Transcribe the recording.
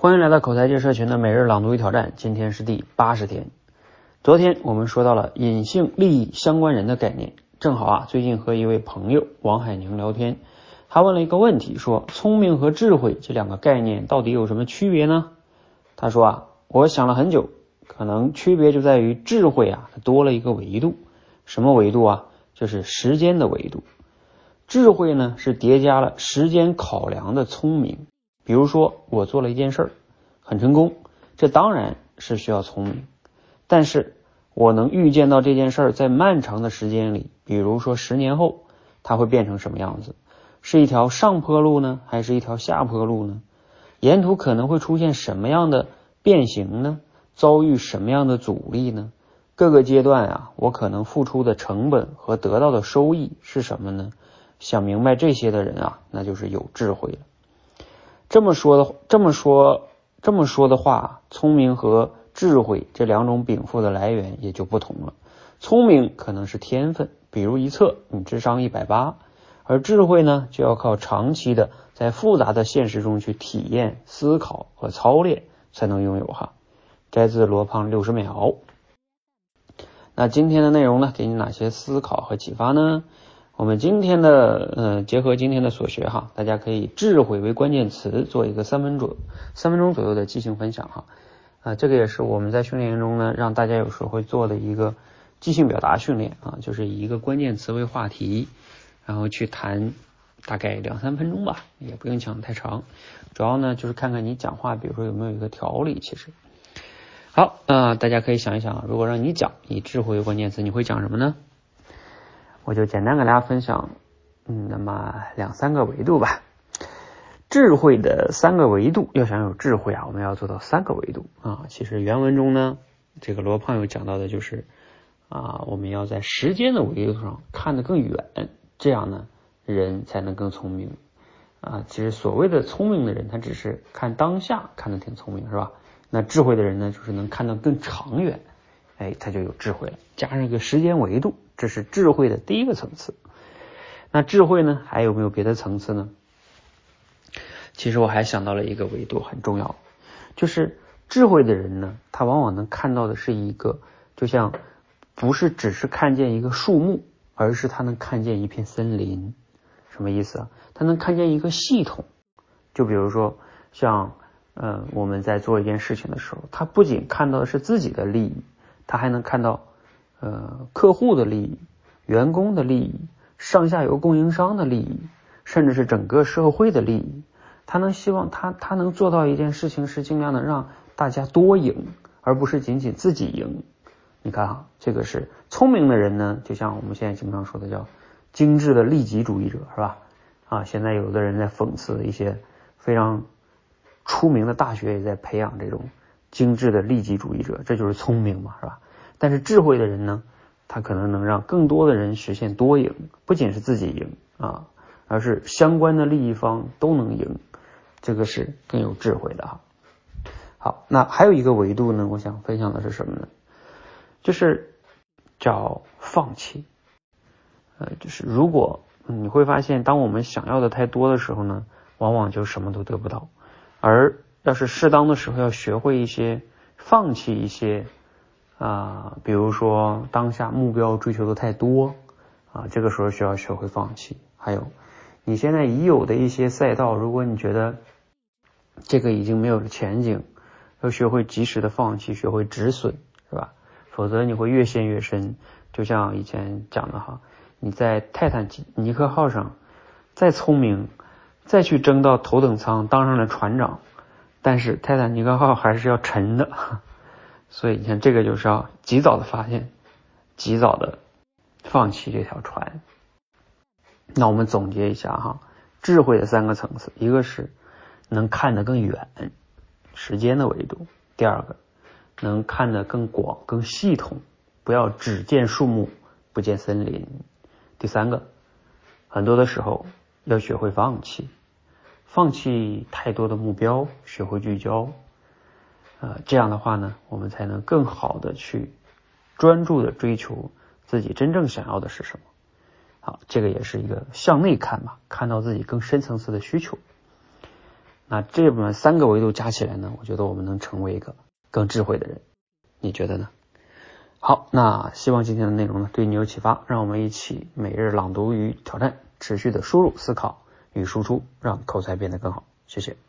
欢迎来到口才界社群的每日朗读与挑战，今天是第八十天。昨天我们说到了隐性利益相关人的概念，正好啊，最近和一位朋友王海宁聊天，他问了一个问题，说聪明和智慧这两个概念到底有什么区别呢？他说啊，我想了很久，可能区别就在于智慧啊，它多了一个维度，什么维度啊？就是时间的维度。智慧呢是叠加了时间考量的聪明。比如说，我做了一件事儿，很成功，这当然是需要聪明。但是我能预见到这件事儿在漫长的时间里，比如说十年后，它会变成什么样子？是一条上坡路呢，还是一条下坡路呢？沿途可能会出现什么样的变形呢？遭遇什么样的阻力呢？各个阶段啊，我可能付出的成本和得到的收益是什么呢？想明白这些的人啊，那就是有智慧了。这么说的，这么说，这么说的话，聪明和智慧这两种禀赋的来源也就不同了。聪明可能是天分，比如一测你智商一百八，而智慧呢，就要靠长期的在复杂的现实中去体验、思考和操练才能拥有哈。摘自罗胖六十秒。那今天的内容呢，给你哪些思考和启发呢？我们今天的呃，结合今天的所学哈，大家可以智慧为关键词，做一个三分左三分钟左右的即兴分享哈。啊，这个也是我们在训练营中呢，让大家有时候会做的一个即兴表达训练啊，就是以一个关键词为话题，然后去谈大概两三分钟吧，也不用讲太长。主要呢就是看看你讲话，比如说有没有一个条理。其实，好啊，大家可以想一想，如果让你讲以智慧为关键词，你会讲什么呢？我就简单给大家分享，嗯，那么两三个维度吧。智慧的三个维度，要想有智慧啊，我们要做到三个维度啊。其实原文中呢，这个罗胖有讲到的就是啊，我们要在时间的维度上看得更远，这样呢，人才能更聪明啊。其实所谓的聪明的人，他只是看当下看得挺聪明，是吧？那智慧的人呢，就是能看到更长远，哎，他就有智慧了。加上一个时间维度。这是智慧的第一个层次。那智慧呢？还有没有别的层次呢？其实我还想到了一个维度，很重要，就是智慧的人呢，他往往能看到的是一个，就像不是只是看见一个树木，而是他能看见一片森林。什么意思啊？他能看见一个系统。就比如说，像呃，我们在做一件事情的时候，他不仅看到的是自己的利益，他还能看到。呃，客户的利益、员工的利益、上下游供应商的利益，甚至是整个社会的利益，他能希望他他能做到一件事情，是尽量的让大家多赢，而不是仅仅自己赢。你看啊，这个是聪明的人呢，就像我们现在经常说的叫精致的利己主义者，是吧？啊，现在有的人在讽刺一些非常出名的大学也在培养这种精致的利己主义者，这就是聪明嘛，是吧？但是智慧的人呢，他可能能让更多的人实现多赢，不仅是自己赢啊，而是相关的利益方都能赢，这个是更有智慧的哈。好，那还有一个维度呢，我想分享的是什么呢？就是叫放弃。呃，就是如果你会发现，当我们想要的太多的时候呢，往往就什么都得不到。而要是适当的时候，要学会一些放弃一些。啊，比如说当下目标追求的太多啊，这个时候需要学会放弃。还有，你现在已有的一些赛道，如果你觉得这个已经没有了前景，要学会及时的放弃，学会止损，是吧？否则你会越陷越深。就像以前讲的哈，你在泰坦尼克号上再聪明，再去争到头等舱，当上了船长，但是泰坦尼克号还是要沉的。所以你看，这个就是要及早的发现，及早的放弃这条船。那我们总结一下哈，智慧的三个层次，一个是能看得更远，时间的维度；第二个能看得更广、更系统，不要只见树木不见森林；第三个，很多的时候要学会放弃，放弃太多的目标，学会聚焦。呃，这样的话呢，我们才能更好的去专注的追求自己真正想要的是什么。好，这个也是一个向内看嘛，看到自己更深层次的需求。那这么三个维度加起来呢，我觉得我们能成为一个更智慧的人。你觉得呢？好，那希望今天的内容呢对你有启发，让我们一起每日朗读与挑战，持续的输入、思考与输出，让口才变得更好。谢谢。